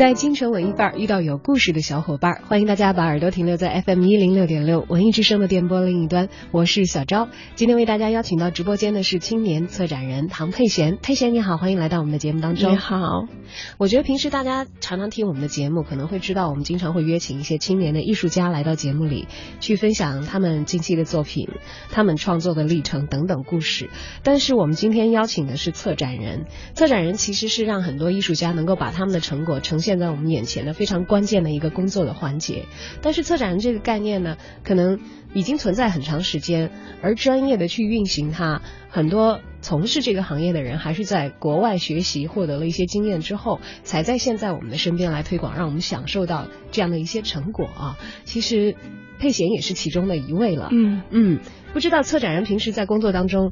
在京城文艺范儿遇到有故事的小伙伴，欢迎大家把耳朵停留在 FM 一零六点六文艺之声的电波另一端。我是小昭，今天为大家邀请到直播间的是青年策展人唐佩贤。佩贤你好，欢迎来到我们的节目当中。你好，我觉得平时大家常常听我们的节目，可能会知道我们经常会约请一些青年的艺术家来到节目里去分享他们近期的作品、他们创作的历程等等故事。但是我们今天邀请的是策展人，策展人其实是让很多艺术家能够把他们的成果呈现。现在我们眼前的非常关键的一个工作的环节，但是策展人这个概念呢，可能已经存在很长时间，而专业的去运行它，很多从事这个行业的人还是在国外学习，获得了一些经验之后，才在现在我们的身边来推广，让我们享受到这样的一些成果啊。其实佩贤也是其中的一位了。嗯嗯，不知道策展人平时在工作当中，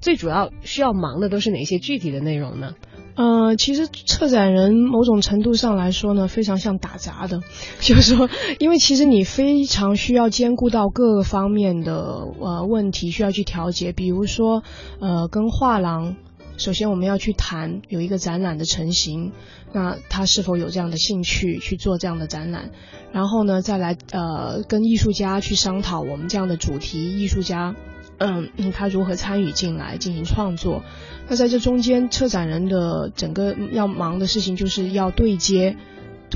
最主要需要忙的都是哪些具体的内容呢？呃，其实策展人某种程度上来说呢，非常像打杂的，就是说，因为其实你非常需要兼顾到各个方面的呃问题，需要去调节。比如说，呃，跟画廊，首先我们要去谈有一个展览的成型，那他是否有这样的兴趣去做这样的展览？然后呢，再来呃跟艺术家去商讨我们这样的主题，艺术家。嗯，他如何参与进来进行创作？那在这中间，策展人的整个要忙的事情，就是要对接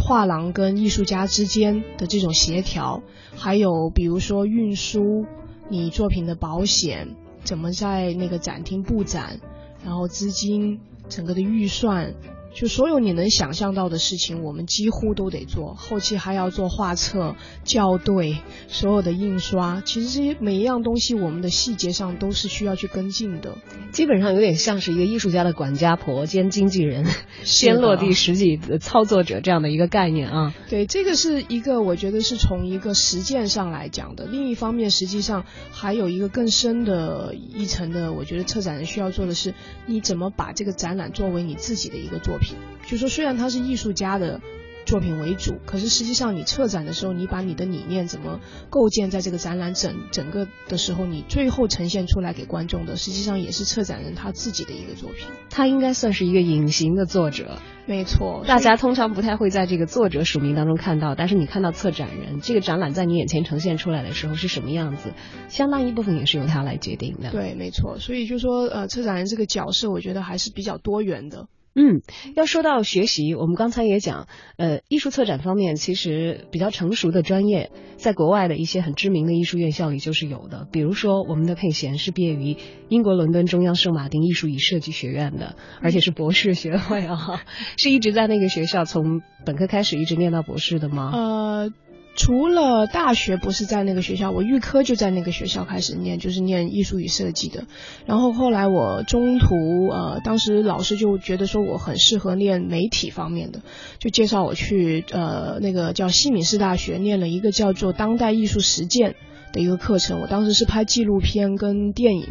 画廊跟艺术家之间的这种协调，还有比如说运输你作品的保险，怎么在那个展厅布展，然后资金整个的预算。就所有你能想象到的事情，我们几乎都得做。后期还要做画册、校对、所有的印刷。其实这些每一样东西，我们的细节上都是需要去跟进的。基本上有点像是一个艺术家的管家婆兼经纪人，先落地实际的操作者这样的一个概念啊。对，这个是一个我觉得是从一个实践上来讲的。另一方面，实际上还有一个更深的一层的，我觉得策展人需要做的是，你怎么把这个展览作为你自己的一个作品。就说虽然他是艺术家的作品为主，可是实际上你策展的时候，你把你的理念怎么构建在这个展览整整个的时候，你最后呈现出来给观众的，实际上也是策展人他自己的一个作品。他应该算是一个隐形的作者，没错。大家通常不太会在这个作者署名当中看到，但是你看到策展人这个展览在你眼前呈现出来的时候是什么样子，相当一部分也是由他来决定的。对，没错。所以就说呃，策展人这个角色，我觉得还是比较多元的。嗯，要说到学习，我们刚才也讲，呃，艺术策展方面其实比较成熟的专业，在国外的一些很知名的艺术院校里就是有的。比如说，我们的佩贤是毕业于英国伦敦中央圣马丁艺术与设计学院的，而且是博士学位啊，是一直在那个学校从本科开始一直念到博士的吗？呃。除了大学不是在那个学校，我预科就在那个学校开始念，就是念艺术与设计的。然后后来我中途呃，当时老师就觉得说我很适合念媒体方面的，就介绍我去呃那个叫西敏寺大学念了一个叫做当代艺术实践的一个课程。我当时是拍纪录片跟电影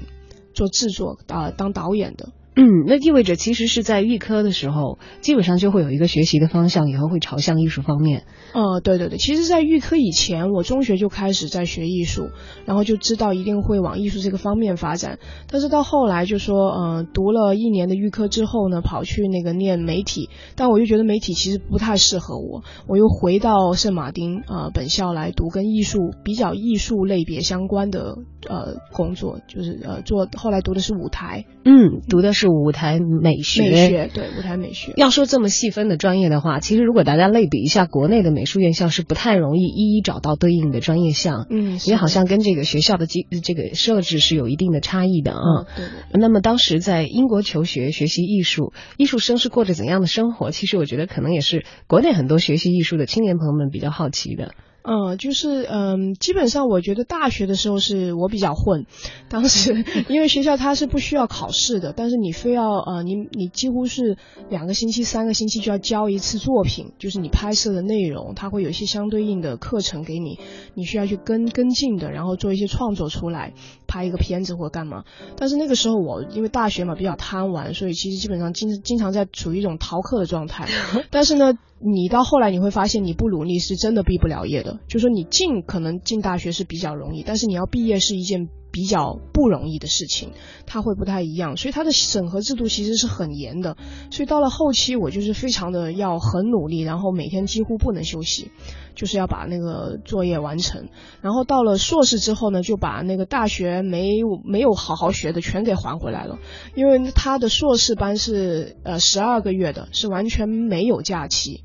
做制作啊，当导演的。嗯，那意味着其实是在预科的时候，基本上就会有一个学习的方向，以后会朝向艺术方面。呃，对对对，其实，在预科以前，我中学就开始在学艺术，然后就知道一定会往艺术这个方面发展。但是到后来就说，嗯，读了一年的预科之后呢，跑去那个念媒体，但我就觉得媒体其实不太适合我，我又回到圣马丁啊本校来读跟艺术比较艺术类别相关的呃工作，就是呃做后来读的是舞台，嗯，读的是。舞台美学，美学对舞台美学。要说这么细分的专业的话，其实如果大家类比一下国内的美术院校，是不太容易一一找到对应的专业项。嗯，因为好像跟这个学校的机这个设置是有一定的差异的啊。对。那么当时在英国求学学习艺术，艺术生是过着怎样的生活？其实我觉得可能也是国内很多学习艺术的青年朋友们比较好奇的。嗯，就是嗯，基本上我觉得大学的时候是我比较混，当时 因为学校它是不需要考试的，但是你非要呃，你你几乎是两个星期、三个星期就要交一次作品，就是你拍摄的内容，它会有一些相对应的课程给你，你需要去跟跟进的，然后做一些创作出来，拍一个片子或干嘛。但是那个时候我因为大学嘛比较贪玩，所以其实基本上经经常在处于一种逃课的状态。但是呢。你到后来你会发现，你不努力是真的毕不了业的。就说你进可能进大学是比较容易，但是你要毕业是一件比较不容易的事情，它会不太一样。所以它的审核制度其实是很严的。所以到了后期，我就是非常的要很努力，然后每天几乎不能休息，就是要把那个作业完成。然后到了硕士之后呢，就把那个大学没没有好好学的全给还回来了，因为他的硕士班是呃十二个月的，是完全没有假期。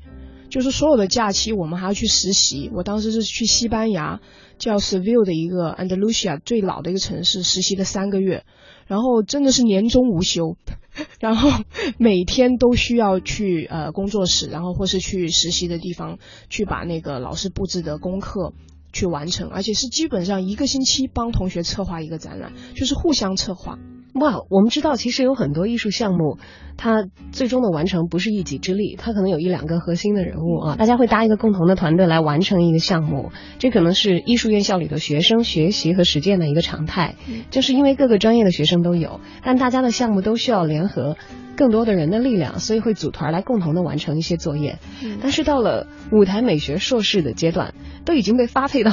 就是所有的假期，我们还要去实习。我当时是去西班牙，叫 Seville 的一个 Andalusia 最老的一个城市实习了三个月，然后真的是年终无休，然后每天都需要去呃工作室，然后或是去实习的地方去把那个老师布置的功课去完成，而且是基本上一个星期帮同学策划一个展览，就是互相策划。哇，我们知道其实有很多艺术项目，它最终的完成不是一己之力，它可能有一两个核心的人物啊，大家会搭一个共同的团队来完成一个项目，这可能是艺术院校里的学生学习和实践的一个常态，就是因为各个专业的学生都有，但大家的项目都需要联合更多的人的力量，所以会组团来共同的完成一些作业。但是到了舞台美学硕士的阶段，都已经被发配到。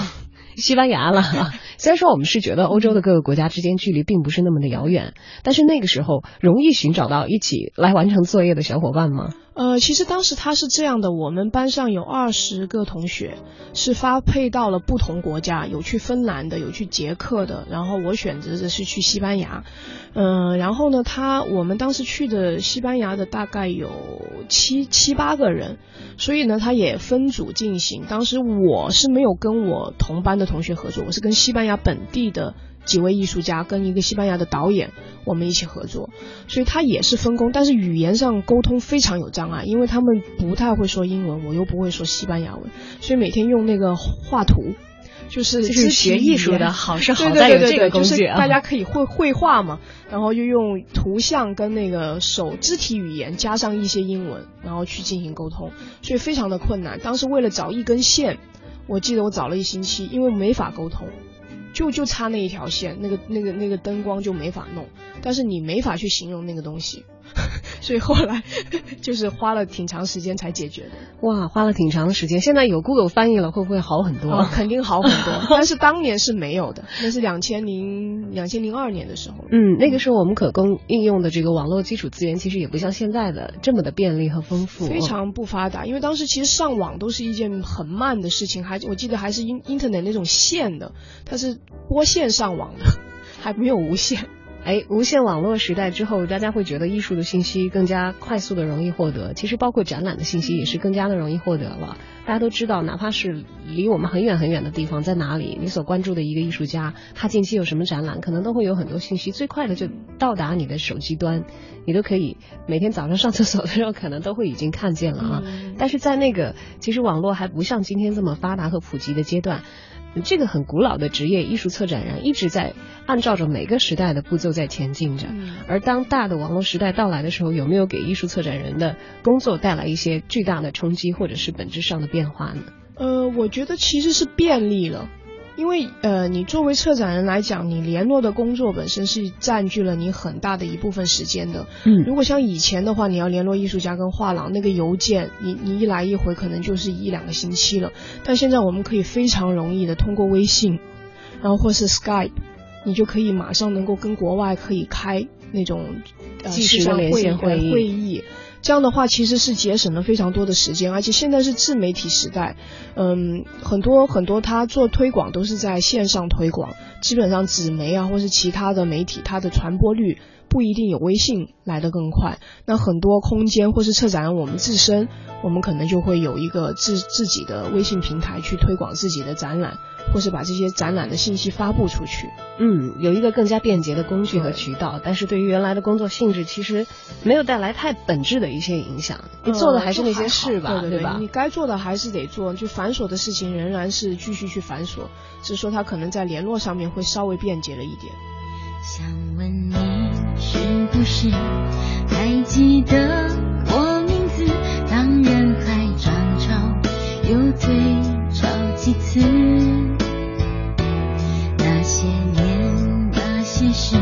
西班牙了，虽然说我们是觉得欧洲的各个国家之间距离并不是那么的遥远，但是那个时候容易寻找到一起来完成作业的小伙伴吗？呃，其实当时他是这样的，我们班上有二十个同学，是发配到了不同国家，有去芬兰的，有去捷克的，然后我选择的是去西班牙。嗯，然后呢，他我们当时去的西班牙的大概有七七八个人，所以呢，他也分组进行。当时我是没有跟我同班的同学合作，我是跟西班牙本地的。几位艺术家跟一个西班牙的导演，我们一起合作，所以他也是分工，但是语言上沟通非常有障碍，因为他们不太会说英文，我又不会说西班牙文，所以每天用那个画图，就是就是学艺术的好是好在有这个工具啊，大家可以绘绘画嘛，然后又用图像跟那个手肢体语言加上一些英文，然后去进行沟通，所以非常的困难。当时为了找一根线，我记得我找了一星期，因为没法沟通。就就差那一条线，那个那个那个灯光就没法弄，但是你没法去形容那个东西。所以后来 就是花了挺长时间才解决的。哇，花了挺长的时间。现在有 Google 翻译了，会不会好很多？肯定好很多。但是当年是没有的，那是两千零两千零二年的时候。嗯，那个时候我们可供应用的这个网络基础资源，其实也不像现在的这么的便利和丰富。非常不发达，因为当时其实上网都是一件很慢的事情，还我记得还是 in internet 那种线的，它是拨线上网的，还没有无线。哎，无线网络时代之后，大家会觉得艺术的信息更加快速的容易获得。其实包括展览的信息也是更加的容易获得了。大家都知道，哪怕是离我们很远很远的地方，在哪里，你所关注的一个艺术家，他近期有什么展览，可能都会有很多信息，最快的就到达你的手机端，你都可以每天早上上厕所的时候，可能都会已经看见了啊。但是在那个其实网络还不像今天这么发达和普及的阶段。这个很古老的职业艺术策展人一直在按照着每个时代的步骤在前进着，而当大的网络时代到来的时候，有没有给艺术策展人的工作带来一些巨大的冲击或者是本质上的变化呢？呃，我觉得其实是便利了。因为呃，你作为策展人来讲，你联络的工作本身是占据了你很大的一部分时间的。嗯，如果像以前的话，你要联络艺术家跟画廊，那个邮件，你你一来一回可能就是一两个星期了。但现在我们可以非常容易的通过微信，然后或是 Skype，你就可以马上能够跟国外可以开那种即时的连线会议。会议。这样的话其实是节省了非常多的时间，而且现在是自媒体时代，嗯，很多很多他做推广都是在线上推广，基本上纸媒啊或是其他的媒体，它的传播率不一定有微信来得更快。那很多空间或是策展人，我们自身，我们可能就会有一个自自己的微信平台去推广自己的展览，或是把这些展览的信息发布出去。嗯，有一个更加便捷的工具和渠道，但是对于原来的工作性质，其实没有带来太本质的一些影响。你做的还是那些事吧，对吧？你该做的还是得做，就繁琐的事情仍然是继续去繁琐，只是说他可能在联络上面会稍微便捷了一点。想问你是不是还记得我名字？当人海涨潮又退潮几次？那些年，那些事，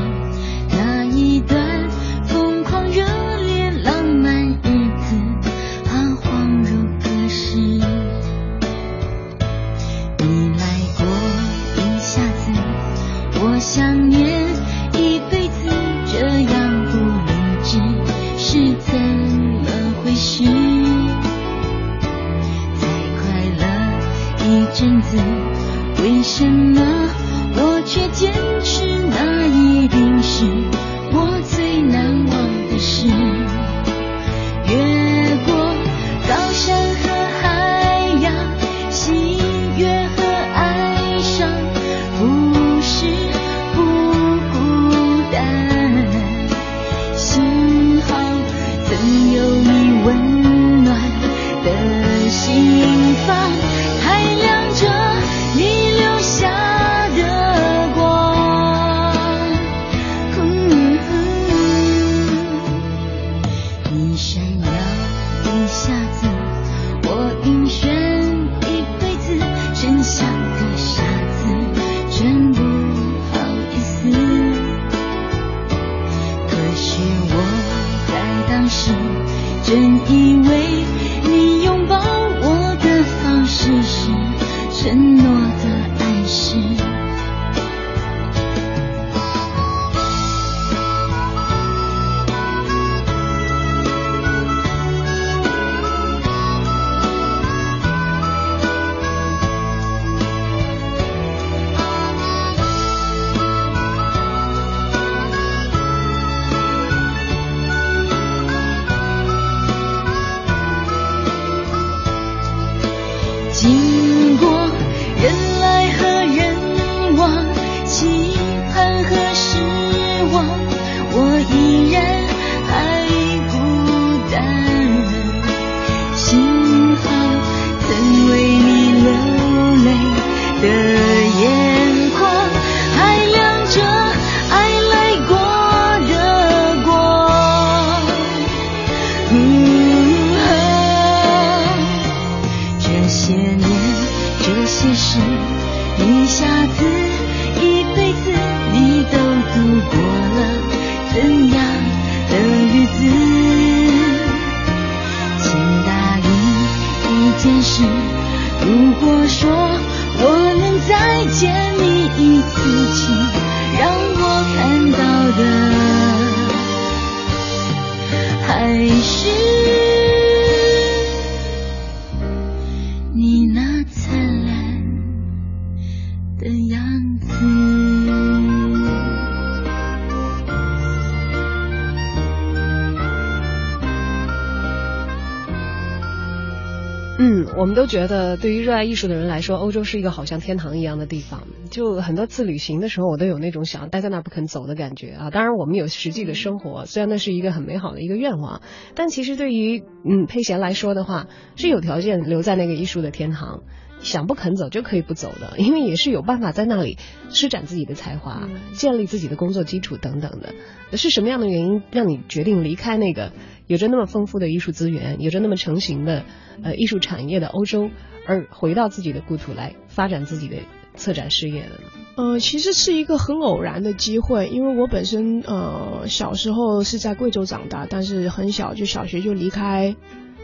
觉得，对于热爱艺术的人来说，欧洲是一个好像天堂一样的地方。就很多次旅行的时候，我都有那种想待在那儿不肯走的感觉啊。当然，我们有实际的生活，虽然那是一个很美好的一个愿望，但其实对于嗯佩贤来说的话，是有条件留在那个艺术的天堂。想不肯走就可以不走的，因为也是有办法在那里施展自己的才华，嗯建立自己的工作基础等等的。是什么样的原因让你决定离开那个有着那么丰富的艺术资源、有着那么成型的呃艺术产业的欧洲，而回到自己的故土来发展自己的策展事业的呢？呃，其实是一个很偶然的机会，因为我本身呃小时候是在贵州长大，但是很小就小学就离开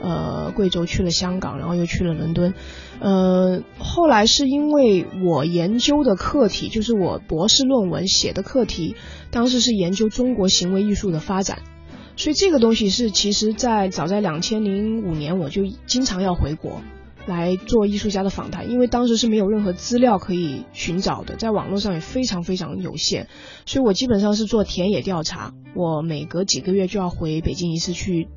呃贵州去了香港，然后又去了伦敦。呃，后来是因为我研究的课题，就是我博士论文写的课题，当时是研究中国行为艺术的发展。所以这个东西是其实在早在两千零五年我就经常要回国，来做艺术家的访谈，因为当时是没有任何资料可以寻找的，在网络上也非常非常有限，所以我基本上是做田野调查，我每隔几个月就要回北京一次去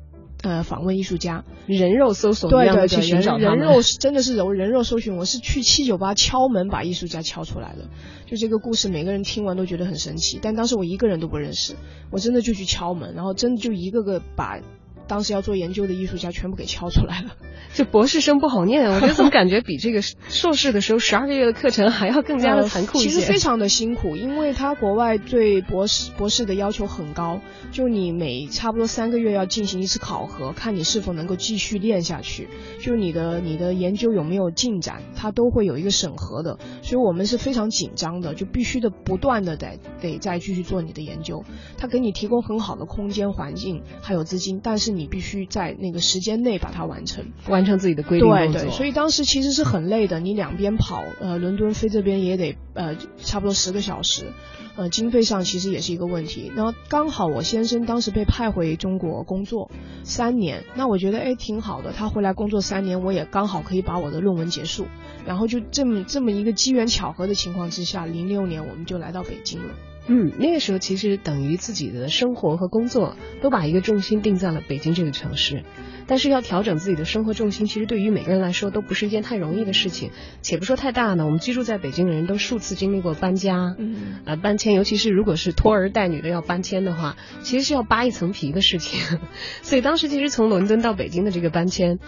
呃访问艺术家，人肉搜索对一样的去寻找他们。人人肉真的是人人肉搜寻，我是去七九八敲门把艺术家敲出来的。就这个故事，每个人听完都觉得很神奇，但当时我一个人都不认识，我真的就去敲门，然后真的就一个个把当时要做研究的艺术家全部给敲出来了。就博士生不好念，我觉得怎么感觉比这个硕士的时候十二个月的课程还要更加的残酷一些。呃其实非常的辛苦，因为他国外对博士博士的要求很高，就你每差不多三个月要进行一次考核，看你是否能够继续练下去，就你的你的研究有没有进展，他都会有一个审核的，所以我们是非常紧张的，就必须的不断的得得再继续做你的研究。他给你提供很好的空间环境还有资金，但是你必须在那个时间内把它完成。完成自己的规定。对对，所以当时其实是很累的，你两边跑，呃，伦敦飞这边也得呃差不多十个小时，呃，经费上其实也是一个问题。然后刚好我先生当时被派回中国工作三年，那我觉得哎挺好的，他回来工作三年，我也刚好可以把我的论文结束，然后就这么这么一个机缘巧合的情况之下，零六年我们就来到北京了。嗯，那个时候其实等于自己的生活和工作都把一个重心定在了北京这个城市，但是要调整自己的生活重心，其实对于每个人来说都不是一件太容易的事情。且不说太大呢，我们居住在北京的人都数次经历过搬家，嗯，呃，搬迁，尤其是如果是拖儿带女的要搬迁的话，其实是要扒一层皮的事情。所以当时其实从伦敦到北京的这个搬迁，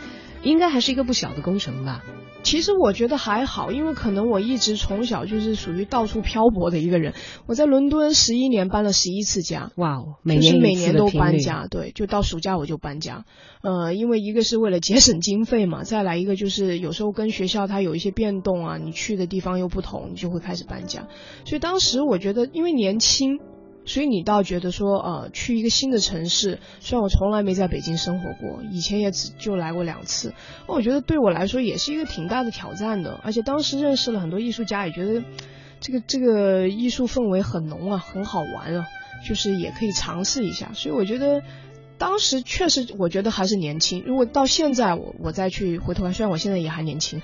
应该还是一个不小的工程吧。其实我觉得还好，因为可能我一直从小就是属于到处漂泊的一个人。我在伦敦十一年搬了十一次家，哇哦，每就是年每年都。搬家，对，就到暑假我就搬家。呃，因为一个是为了节省经费嘛，再来一个就是有时候跟学校它有一些变动啊，你去的地方又不同，你就会开始搬家。所以当时我觉得，因为年轻。所以你倒觉得说，呃，去一个新的城市，虽然我从来没在北京生活过，以前也只就来过两次，我觉得对我来说也是一个挺大的挑战的。而且当时认识了很多艺术家，也觉得这个这个艺术氛围很浓啊，很好玩啊，就是也可以尝试一下。所以我觉得当时确实，我觉得还是年轻。如果到现在我我再去回头看，虽然我现在也还年轻，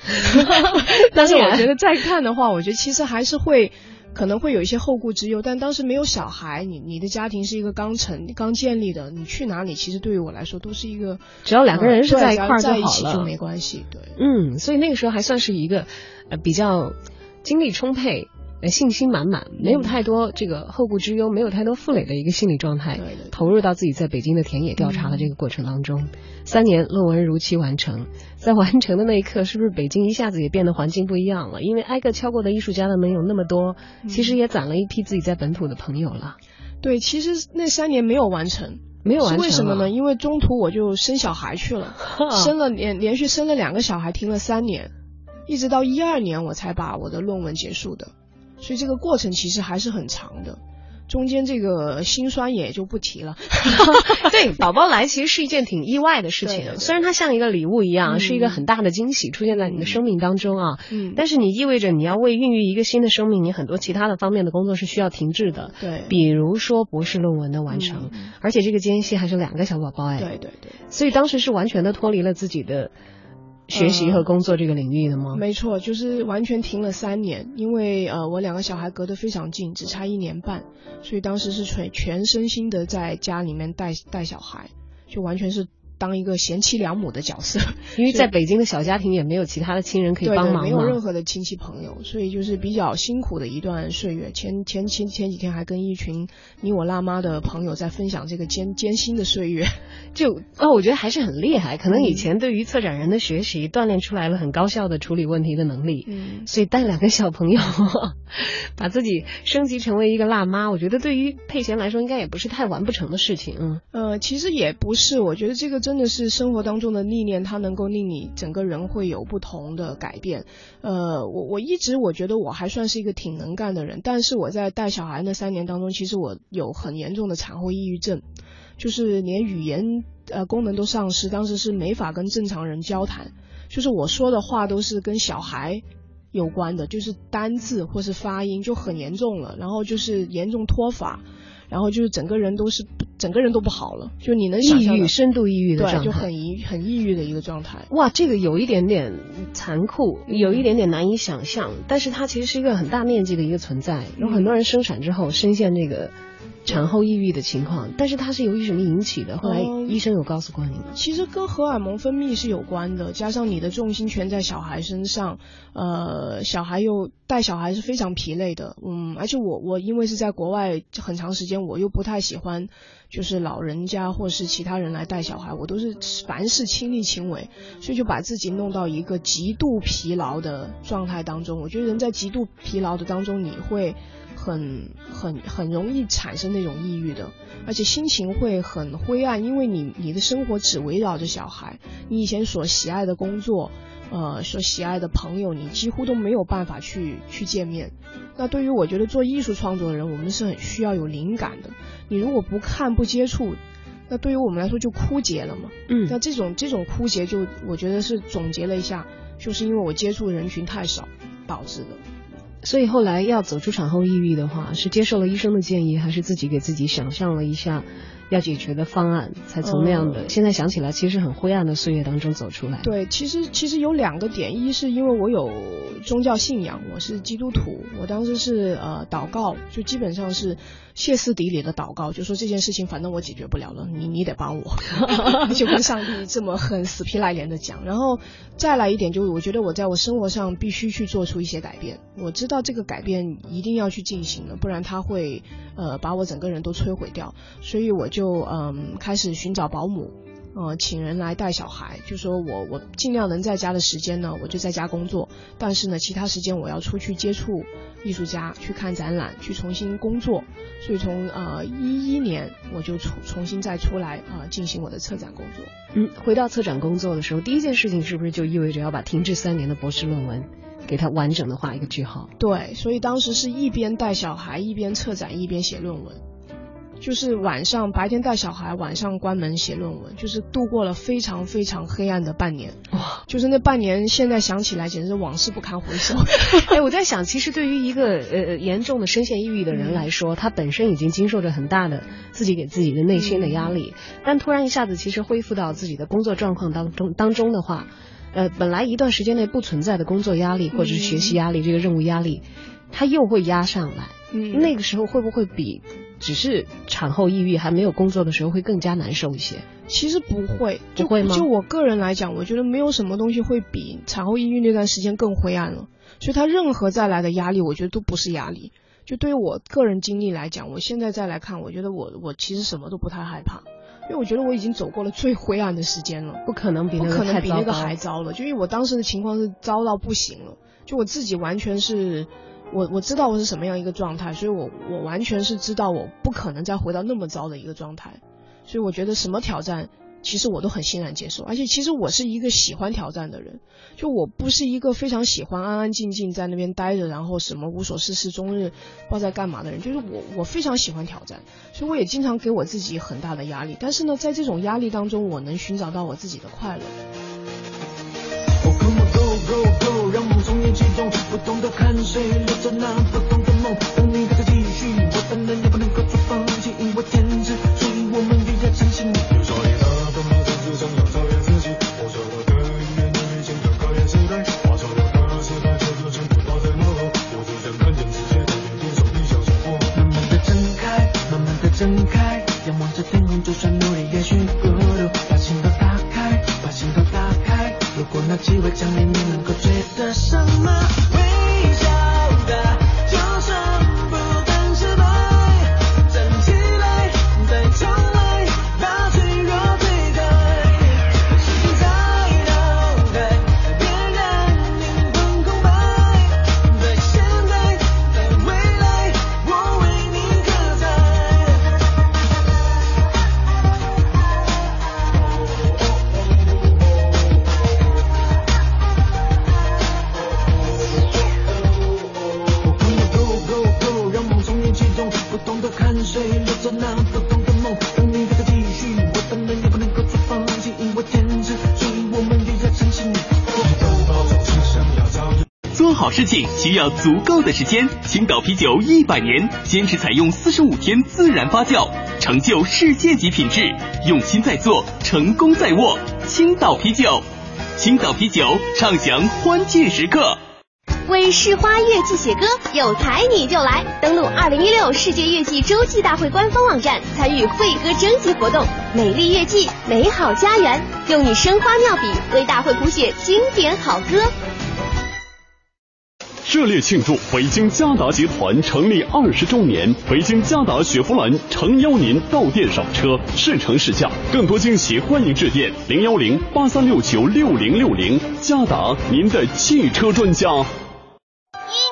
但是我觉得再看的话，我觉得其实还是会。可能会有一些后顾之忧，但当时没有小孩，你你的家庭是一个刚成、刚建立的，你去哪里其实对于我来说都是一个，只要两个人是呃在一块儿在一起就没关系，对。嗯，所以那个时候还算是一个呃比较精力充沛、呃信心满满，没有太多这个后顾之忧，没有太多负累的一个心理状态，投入到自己在北京的田野调查的这个过程当中。三年论文如期完成，在完成的那一刻，是不是北京一下子也变得环境不一样了？因为挨个敲过的艺术家的门有那么多，其实也攒了一批自己在本土的朋友了。对，其实那三年没有完成，没有完成是为什么呢？啊因为中途我就生小孩去了，生了连连续生了两个小孩，停了三年，一直到一二年我才把我的论文结束的，所以这个过程其实还是很长的。中间这个心酸也就不提了。对，宝宝来其实是一件挺意外的事情，对对对虽然它像一个礼物一样，嗯是一个很大的惊喜出现在你的生命当中啊，嗯，但是你意味着你要为孕育一个新的生命，你很多其他的方面的工作是需要停滞的，对，比如说博士论文的完成，嗯而且这个间隙还是两个小宝宝哎，对对对。所以当时是完全的脱离了自己的学习和工作这个领域的吗？没错，就是完全停了三年，因为呃我两个小孩隔得非常近，只差一年半，所以当时是全全身心的在家里面带带小孩，就完全是当一个贤妻良母的角色。因为在北京的小家庭也没有其他的亲人可以对对，帮忙没有任。何的亲戚朋友，所以就是比较辛苦的一段岁月。前前前前几天还跟一群你我辣妈的朋友在分享这个艰艰辛的岁月。就哦，我觉得还是很厉害，可能以嗯前对于策展人的学习锻炼出来了很高效的处理问题的能力。嗯，所以带两个小朋友，把自己升级成为一个辣妈，我觉得对于佩贤来说应该也不是太完不成的事情。嗯，呃，其实也不是，我觉得这个真的是生活当中的历练，它能够令你整个人会有不同的改变。呃，我我一直我觉得我还算是一个挺能干的人，但是我在带小孩那三年当中，其实我有很严重的产后抑郁症，就是连语言呃功能都丧失，当时是没法跟正常人交谈，就是我说的话都是跟小孩。有关的，就是单字或是发音就很严重了，然后就是严重脱发，然后就是整个人都是整个人都不好了，就你能抑郁，深度抑郁的对，状态。就很抑很抑郁的一个状态。哇，这个有一点点残酷，有一点点难以想象，但是它其实是一个很大面积的一个存在，有很多人生产之后深陷这个产后抑郁的情况，但是它是由于什么引起的？后来医生有告诉过你吗？其实跟荷尔蒙分泌是有关的，加上你的重心全在小孩身上，呃，小孩又带小孩是非常疲累的，嗯，而且我我因为是在国外很长时间，我又不太喜欢就是老人家或是其他人来带小孩，我都是凡事亲力亲为，所以就把自己弄到一个极度疲劳的状态当中。我觉得人在极度疲劳的当中，你会。很很很容易产生那种抑郁的，而且心情会很灰暗，因为你你的生活只围绕着小孩，你以前所喜爱的工作，呃，所喜爱的朋友，你几乎都没有办法去去见面。那对于我觉得做艺术创作的人，我们是很需要有灵感的。你如果不看不接触，那对于我们来说就枯竭了嘛。嗯。那这种这种枯竭，就我觉得是总结了一下，就是因为我接触人群太少导致的。所以后来要走出产后抑郁的话，是接受了医生的建议，还是自己给自己想象了一下要解决的方案，才从那样的现在想起来其实很灰暗的岁月当中走出来？对，其实其实有两个点，一是因为我有宗教信仰，我是基督徒，我当时是呃祷告，就基本上是。歇斯底里的祷告，就说这件事情反正我解决不了了，你你得帮我，就跟上帝这么很死皮赖脸的讲。然后再来一点，就是我觉得我在我生活上必须去做出一些改变，我知道这个改变一定要去进行了，不然他会呃把我整个人都摧毁掉。所以我就嗯开始寻找保姆。呃，请人来带小孩，就说我我尽量能在家的时间呢，我就在家工作，但是呢，其他时间我要出去接触艺术家，去看展览，去重新工作。所以从呃一一年我就重重新再出来啊进行我的策展工作。嗯，回到策展工作的时候，第一件事情是不是就意味着要把停滞三年的博士论文给它完整的画一个句号？对，所以当时是一边带小孩，一边策展，一边写论文。就是晚上白天带小孩，晚上关门写论文，就是度过了非常非常黑暗的半年。哇！就是那半年，现在想起来简直是往事不堪回首。哎，我在想，其实对于一个呃严重的深陷抑郁的人来说，他本身已经经受着很大的自己给自己的内心的压力，但突然一下子其实恢复到自己的工作状况当中当中的话，呃，本来一段时间内不存在的工作压力或者是学习压力，这个任务压力，他又会压上来。嗯，那个时候会不会比只是产后抑郁还没有工作的时候会更加难受一些？其实不会，不会吗？就我个人来讲，我觉得没有什么东西会比产后抑郁那段时间更灰暗了。所以他任何再来的压力，我觉得都不是压力。就对于我个人经历来讲，我现在再来看，我觉得我我其实什么都不太害怕，因为我觉得我已经走过了最灰暗的时间了，不可能比不可能比那个还糟了。就因为我当时的情况是糟到不行了，就我自己完全是。我我知道我是什么样一个状态，所以我我完全是知道我不可能再回到那么糟的一个状态，所以我觉得什么挑战，其实我都很欣然接受，而且其实我是一个喜欢挑战的人，就我不是一个非常喜欢安安静静在那边待着，然后什么无所事事终日不知道在干嘛的人，就是我我非常喜欢挑战，所以我也经常给我自己很大的压力，但是呢，在这种压力当中，我能寻找到我自己的快乐。激动，不同的汗水流着那不同的梦。当你还在继续，我当然也不能够做放弃，因为天资，所以我们越加相信。有少年他的名字只想要超越自己，我说我的语言能力强调考验时代，我说我的时代就是全部抛在脑后，我只想看见世界改变，天上地下生活。慢慢的睁开，慢慢的睁开，仰望着天空，就算努力也许孤独，把心都打开，把心都打开。如果那机会降临，你能够追什么事情需要足够的时间。青岛啤酒一百年，坚持采用四十五天自然发酵，成就世界级品质。用心在做，成功在握。青岛啤酒，青岛啤酒，畅享欢庆时刻。为市花月季写歌，有才你就来！登录二零一六世界月季洲际大会官方网站，参与会歌征集活动。美丽月季，美好家园，用你生花妙笔为大会谱写经典好歌。热烈庆祝北京嘉达集团成立二十周年！北京嘉达雪佛兰诚邀您到店赏车，试乘试驾，更多惊喜欢迎致电零幺零八三六九六零六零。嘉达，您的汽车专家。晕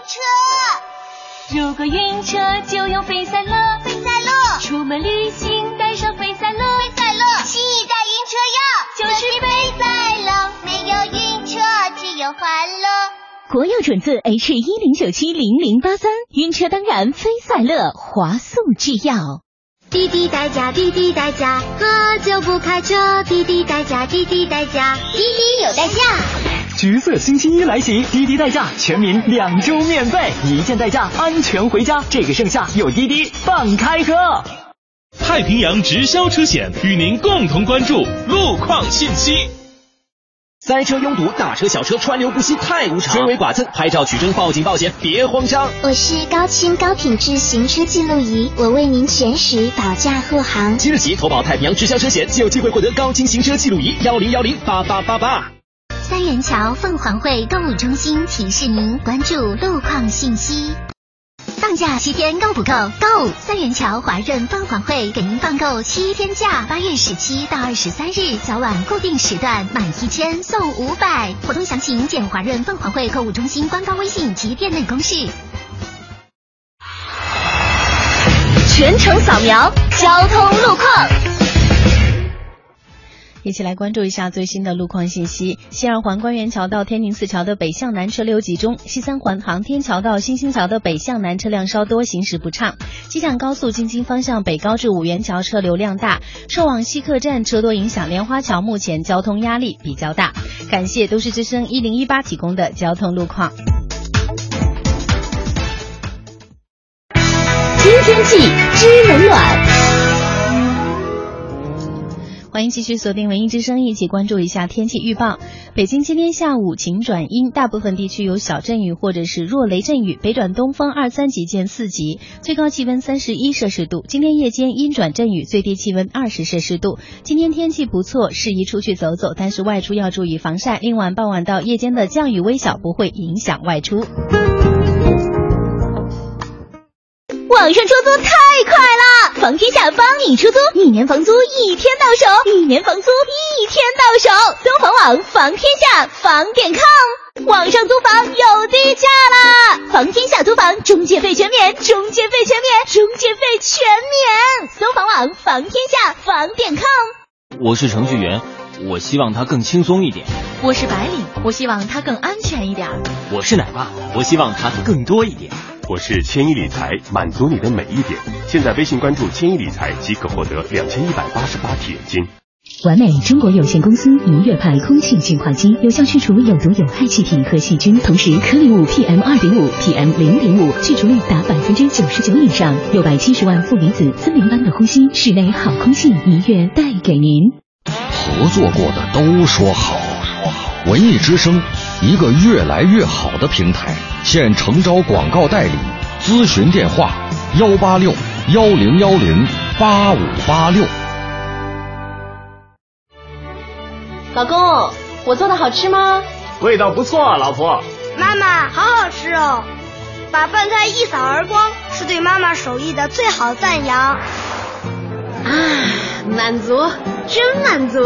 车，如果晕车就用飞赛乐，飞赛乐，出门旅行带上飞赛乐，飞赛乐，新一代晕车药就是飞赛乐，没有晕车，只有欢乐。国药准字 H 一零九七零零八三，晕车当然飞赛乐，华素制药。滴滴代驾，滴滴代驾，喝酒不开车。滴滴代驾，滴滴代驾，滴滴有代驾。橘色星期一来袭，滴滴代驾，全民两周免费，一键代驾，安全回家。这个盛夏有滴滴，放开喝。太平洋直销车险与您共同关注路况信息。塞车拥堵，大车小车川流不息，太无常。追尾剐蹭，拍照取证，报警报险，别慌张。我是高清高品质行车记录仪，我为您全时保驾护航。即日起投保太平洋直销车险，就有机会获得高清行车记录仪，幺零幺零八八八八。三元桥凤凰汇购物中心提示您关注路况信息。放假七天够不够？够！三元桥华润凤凰汇给您放够七天假，八月十七到二十三日早晚固定时段满一千送五百，活动详情见华润凤凰汇购物中心官方微信及店内公示。全程扫描交通路况。一起来关注一下最新的路况信息。西二环官园桥到天宁寺桥的北向南车流集中，西三环航天桥到新兴桥的北向南车辆稍多，行驶不畅。机场高速京津方向北高至五元桥车流量大，撤往西客站车多影响莲花桥，目前交通压力比较大。感谢都市之声一零一八提供的交通路况。新天气知冷暖。欢迎继续锁定文艺之声，一起关注一下天气预报。北京今天下午晴转阴，大部分地区有小阵雨或者是弱雷阵雨，北转东风二三级见四级，最高气温三十一摄氏度。今天夜间阴转阵雨，最低气温二十摄氏度。今天天气不错，适宜出去走走，但是外出要注意防晒。另外傍晚到夜间的降雨微小，不会影响外出。网上出租太快了，房天下帮你出租，一年房租一天到手，一年房租一天到手。搜房网房天下房点 com，网上租房有低价啦！房天下租房中介费全免，中介费全免，中介费全免。搜房网房天下房点 com。我是程序员，我希望它更轻松一点。我是白领，我希望它更安全一点。我是奶爸，我希望它更多一点。我是千亿理财，满足你的每一点。现在微信关注千亿理财即可获得两千一百八十八体验金。完美中国有限公司明月牌空气净化机，有效去除有毒有害气体和细菌，同时颗粒物 PM 二点五、PM 零点五去除率达百分之九十九以上，六百七十万负离子，森林般的呼吸，室内好空气，明月带给您。合作过的都说好，说好。文艺之声，一个越来越好的平台。现诚招广告代理，咨询电话：幺八六幺零幺零八五八六。老公，我做的好吃吗？味道不错，老婆。妈妈，好好吃哦！把饭菜一扫而光，是对妈妈手艺的最好赞扬。啊，满足，真满足。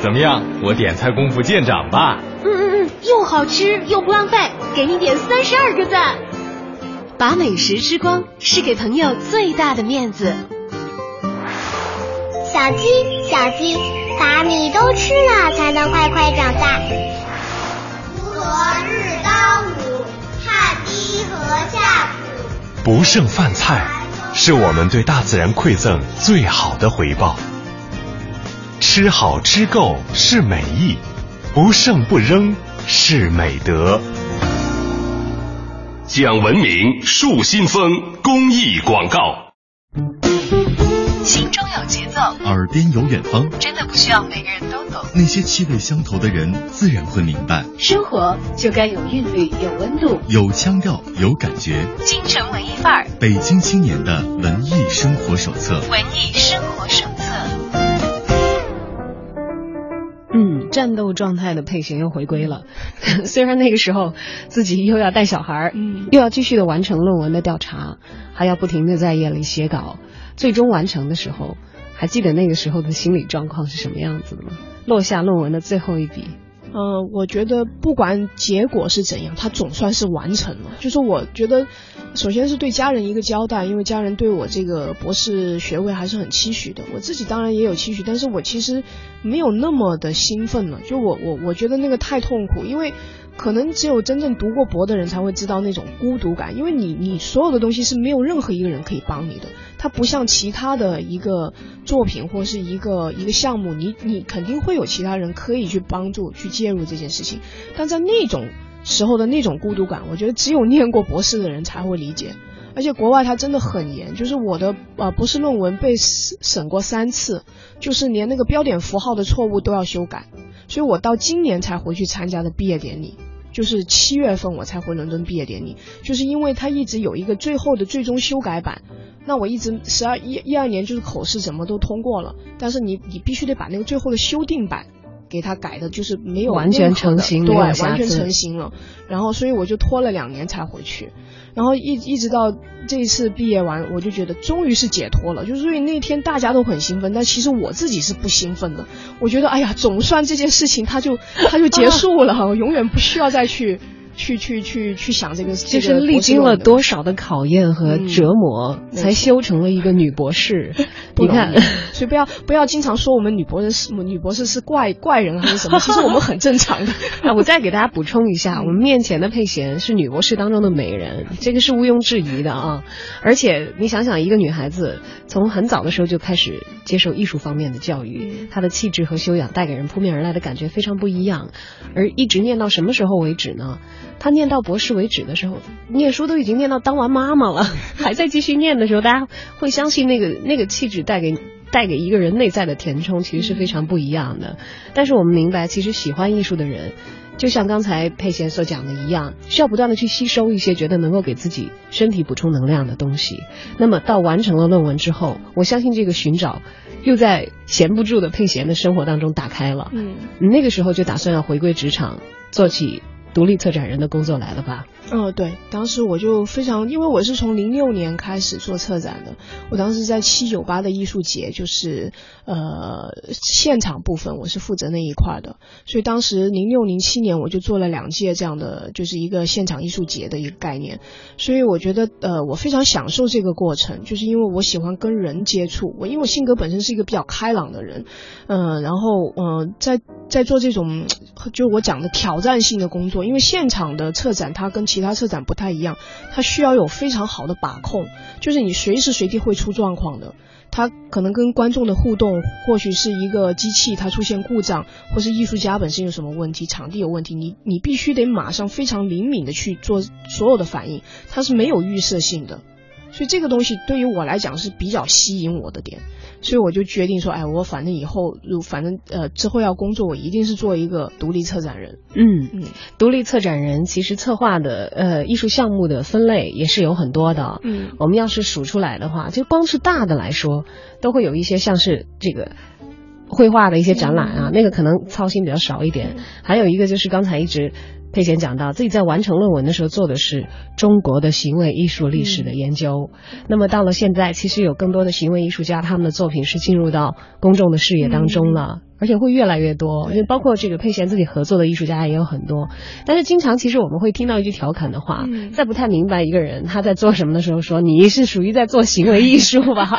怎么样，我点菜功夫见长吧？又好吃又不浪费，给你点三十二个赞。把美食吃光，是给朋友最大的面子。小鸡，小鸡，把米都吃了，才能快快长大。锄禾日当午，汗滴禾下土。不剩饭菜，是我们对大自然馈赠最好的回报。吃好吃够是美意，不剩不扔是美德。讲文明树新风公益广告。心中有节奏，耳边有远方，真的不需要每个人都懂。那些气味相投的人，自然会明白。生活就该有韵律，有温度，有腔调，有感觉。京城文艺范儿，北京青年的文艺生活手册。文艺生活手战斗状态的配型又回归了。虽然那个时候自己又要带小孩，嗯，又要继续的完成论文的调查，还要不停的在夜里写稿，最终完成的时候，还记得那个时候的心理状况是什么样子的吗？落下论文的最后一笔。呃，我觉得不管结果是怎样，它总算是完成了。就是我觉得，首先是对家人一个交代，因为家人对我这个博士学位还是很期许的。我自己当然也有期许，但是我其实没有那么的兴奋了。就我我我觉得那个太痛苦，因为。可能只有真正读过博的人才会知道那种孤独感，因为你你所有的东西是没有任何一个人可以帮你的，它不像其他的一个作品或是一个一个项目，你你肯定会有其他人可以去帮助去介入这件事情，但在那种时候的那种孤独感，我觉得只有念过博士的人才会理解，而且国外它真的很严，就是我的呃博士论文被审审过三次，就是连那个标点符号的错误都要修改，所以我到今年才回去参加的毕业典礼。就是七月份我才回伦敦毕业典礼，就是因为他一直有一个最后的最终修改版，那我一直十二一一二年就是口试什么都通过了，但是你你必须得把那个最后的修订版给他改的，就是没有完全成型，对，完全成型了，然后所以我就拖了两年才回去。然后一一直到这一次毕业完，我就觉得终于是解脱了。就是所以那天大家都很兴奋，但其实我自己是不兴奋的。我觉得哎呀，总算这件事情它就它就结束了，我永远不需要再去。去去去去想这个，就是历经了多少的考验和折磨，才修成了一个女博士。你看，所以不要不要经常说我们女博士是女博士是怪怪人还是什么，其实我们很正常的。啊，我再给大家补充一下，我们面前的佩贤是女博士当中的美人，这个是毋庸置疑的啊。而且你想想，一个女孩子从很早的时候就开始接受艺术方面的教育，她的气质和修养带给人扑面而来的感觉非常不一样，而一直念到什么时候为止呢？他念到博士为止的时候，念书都已经念到当完妈妈了，还在继续念的时候，大家会相信那个那个气质带给带给一个人内在的填充，其实是非常不一样的。但是我们明白，其实喜欢艺术的人，就像刚才佩贤所讲的一样，需要不断的去吸收一些觉得能够给自己身体补充能量的东西。那么到完成了论文之后，我相信这个寻找又在闲不住的佩贤的生活当中打开了。嗯，那个时候就打算要回归职场，做起。独立策展人的工作来了吧？嗯，对，当时我就非常，因为我是从零六年开始做策展的，我当时在七九八的艺术节，就是呃现场部分，我是负责那一块的，所以当时零六零七年我就做了两届这样的，就是一个现场艺术节的一个概念，所以我觉得呃我非常享受这个过程，就是因为我喜欢跟人接触，我因为我性格本身是一个比较开朗的人，嗯，然后嗯在在做这种就我讲的挑战性的工作，因为现场的策展它跟其他策展不太一样，它需要有非常好的把控，就是你随时随地会出状况的。它可能跟观众的互动，或许是一个机器它出现故障，或是艺术家本身有什么问题，场地有问题，你你必须得马上非常灵敏的去做所有的反应，它是没有预设性的。所以这个东西对于我来讲是比较吸引我的点，所以我就决定说，哎，我反正以后，反正呃之后要工作，我一定是做一个独立策展人。嗯嗯，独立策展人其实策划的呃艺术项目的分类也是有很多的。嗯，我们要是数出来的话，就光是大的来说，都会有一些像是这个绘画的一些展览啊，那个可能操心比较少一点。还有一个就是刚才一直。佩贤讲到自己在完成论文的时候做的是中国的行为艺术历史的研究，那么到了现在，其实有更多的行为艺术家他们的作品是进入到公众的视野当中了，而且会越来越多，因为包括这个佩贤自己合作的艺术家也有很多。但是经常其实我们会听到一句调侃的话，在不太明白一个人他在做什么的时候，说你是属于在做行为艺术吧？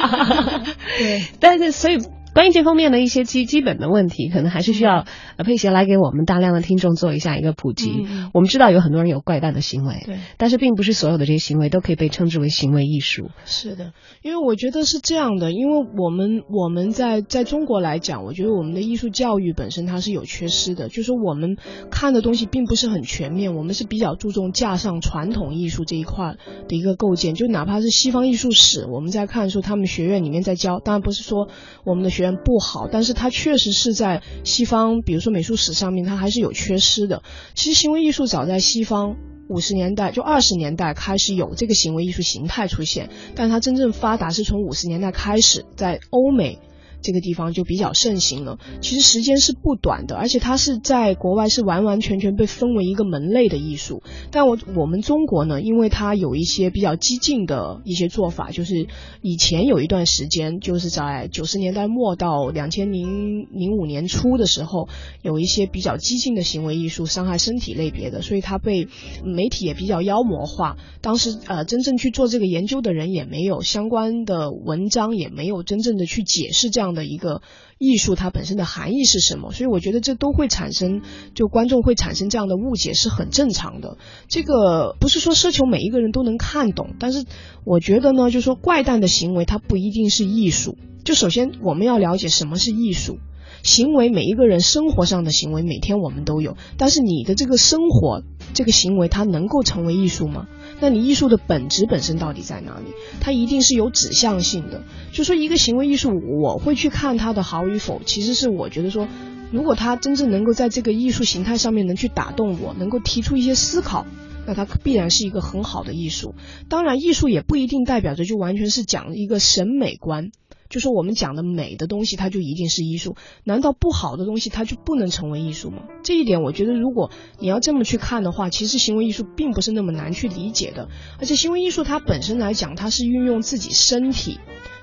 对，但是所以。关于这方面的一些基基本的问题，可能还是需要佩贤来给我们大量的听众做一下一个普及。我们知道有很多人有怪诞的行为，对，但是并不是所有的这些行为都可以被称之为行为艺术。是的，因为我觉得是这样的，因为我们我们在在中国来讲，我觉得我们的艺术教育本身它是有缺失的，就是我们看的东西并不是很全面，我们是比较注重架上传统艺术这一块的一个构建，就哪怕是西方艺术史，我们在看说他们学院里面在教，当然不是说我们的学不好，但是它确实是在西方，比如说美术史上面，它还是有缺失的。其实行为艺术早在西方五十年代就二十年代开始有这个行为艺术形态出现，但它真正发达是从五十年代开始，在欧美。这个地方就比较盛行了。其实时间是不短的，而且它是在国外是完完全全被分为一个门类的艺术。但我我们中国呢，因为它有一些比较激进的一些做法，就是以前有一段时间，就是在九十年代末到两千零零五年初的时候，有一些比较激进的行为艺术，伤害身体类别的，所以它被媒体也比较妖魔化。当时呃，真正去做这个研究的人也没有相关的文章，也没有真正的去解释这样。这样的一个艺术，它本身的含义是什么？所以我觉得这都会产生，就观众会产生这样的误解是很正常的。这个不是说奢求每一个人都能看懂，但是我觉得呢，就说怪诞的行为它不一定是艺术。就首先我们要了解什么是艺术。行为，每一个人生活上的行为，每天我们都有。但是你的这个生活，这个行为，它能够成为艺术吗？那你艺术的本质本身到底在哪里？它一定是有指向性的。就说一个行为艺术，我会去看它的好与否，其实是我觉得说，如果它真正能够在这个艺术形态上面能去打动我，能够提出一些思考，那它必然是一个很好的艺术。当然，艺术也不一定代表着就完全是讲一个审美观。就说我们讲的美的东西，它就一定是艺术？难道不好的东西它就不能成为艺术吗？这一点，我觉得如果你要这么去看的话，其实行为艺术并不是那么难去理解的。而且行为艺术它本身来讲，它是运用自己身体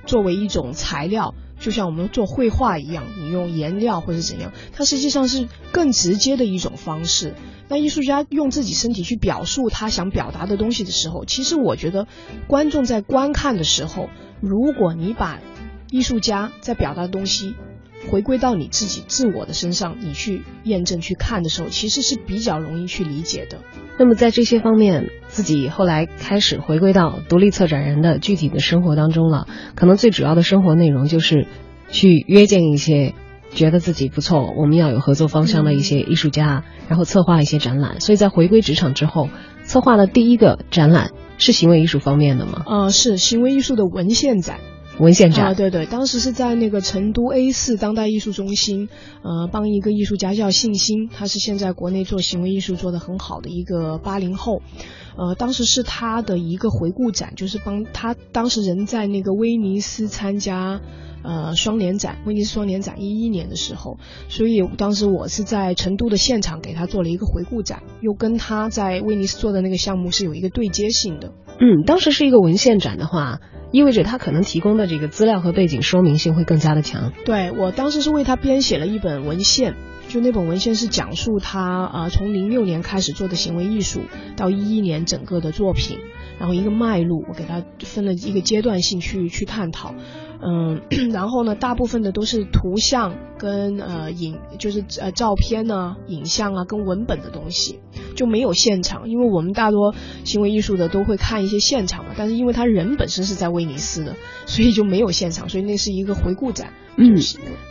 作为一种材料，就像我们做绘画一样，你用颜料或者怎样，它实际上是更直接的一种方式。那艺术家用自己身体去表述他想表达的东西的时候，其实我觉得观众在观看的时候，如果你把艺术家在表达的东西，回归到你自己自我的身上，你去验证去看的时候，其实是比较容易去理解的。那么在这些方面，自己后来开始回归到独立策展人的具体的生活当中了。可能最主要的生活内容就是去约见一些觉得自己不错，我们要有合作方向的一些艺术家，然后策划一些展览。所以在回归职场之后，策划的第一个展览是行为艺术方面的吗？呃，是行为艺术的文献展。文献展啊，对对，当时是在那个成都 A 四当代艺术中心，呃，帮一个艺术家叫信心，他是现在国内做行为艺术做的很好的一个八零后，呃，当时是他的一个回顾展，就是帮他当时人在那个威尼斯参加。呃，双年展，威尼斯双年展一一年的时候，所以当时我是在成都的现场给他做了一个回顾展，又跟他在威尼斯做的那个项目是有一个对接性的。嗯，当时是一个文献展的话，意味着他可能提供的这个资料和背景说明性会更加的强。对我当时是为他编写了一本文献，就那本文献是讲述他啊从零六年开始做的行为艺术到一一年整个的作品，然后一个脉络，我给他分了一个阶段性去去探讨。嗯，然后呢，大部分的都是图像跟呃影，就是呃照片呢、影像啊跟文本的东西，就没有现场，因为我们大多行为艺术的都会看一些现场嘛，但是因为他人本身是在威尼斯的，所以就没有现场，所以那是一个回顾展。嗯，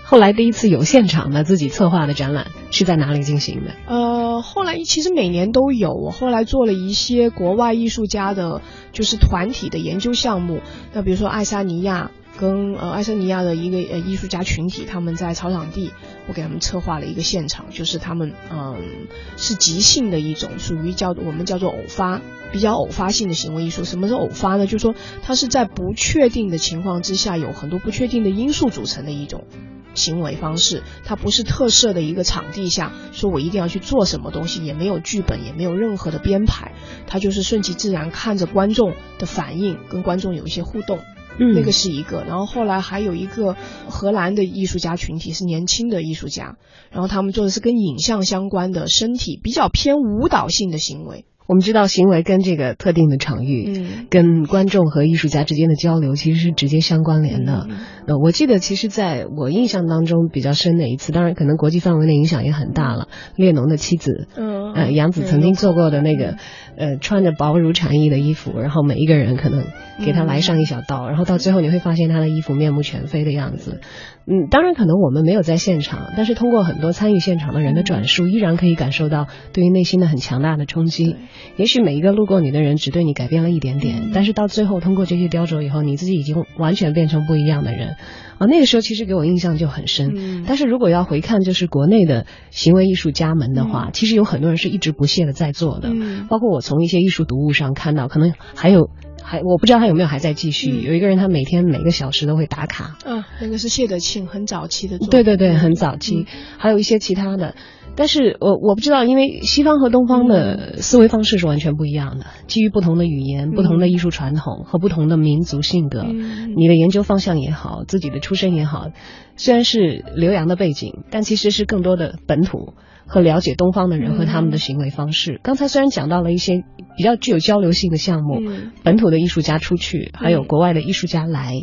后来第一次有现场的自己策划的展览是在哪里进行的？呃，后来其实每年都有，我后来做了一些国外艺术家的，就是团体的研究项目，那比如说爱沙尼亚。跟呃爱沙尼亚的一个呃艺术家群体，他们在草场地，我给他们策划了一个现场，就是他们嗯是即兴的一种，属于叫我们叫做偶发，比较偶发性的行为艺术。什么是偶发呢？就是说它是在不确定的情况之下，有很多不确定的因素组成的一种行为方式。它不是特设的一个场地下，说我一定要去做什么东西，也没有剧本，也没有任何的编排，它就是顺其自然，看着观众的反应，跟观众有一些互动。嗯，那个是一个，然后后来还有一个荷兰的艺术家群体是年轻的艺术家，然后他们做的是跟影像相关的身体比较偏舞蹈性的行为。我们知道行为跟这个特定的场域，嗯，跟观众和艺术家之间的交流其实是直接相关联的。呃，我记得其实在我印象当中比较深的一次，当然可能国际范围的影响也很大了。列侬的妻子，嗯，呃，杨子曾经做过的那个，呃，穿着薄如蝉翼的衣服，然后每一个人可能给他来上一小刀，然后到最后你会发现他的衣服面目全非的样子。嗯，当然可能我们没有在现场，但是通过很多参与现场的人的转述，依然可以感受到对于内心的很强大的冲击。也许每一个路过你的人只对你改变了一点点，但是到最后通过这些雕琢以后，你自己已经完全变成不一样的人。啊，那个时候其实给我印象就很深。但是如果要回看就是国内的行为艺术家们的话，其实有很多人是一直不懈的在做的，包括我从一些艺术读物上看到，可能还有。还我不知道他有没有还在继续。有一个人，他每天每个小时都会打卡。嗯，那个是谢德庆，很早期的。对对对，很早期。还有一些其他的，但是我我不知道，因为西方和东方的思维方式是完全不一样的。基于不同的语言、不同的艺术传统和不同的民族性格，你的研究方向也好，自己的出身也好，虽然是留洋的背景，但其实是更多的本土。和了解东方的人和他们的行为方式。刚才虽然讲到了一些比较具有交流性的项目，本土的艺术家出去，还有国外的艺术家来，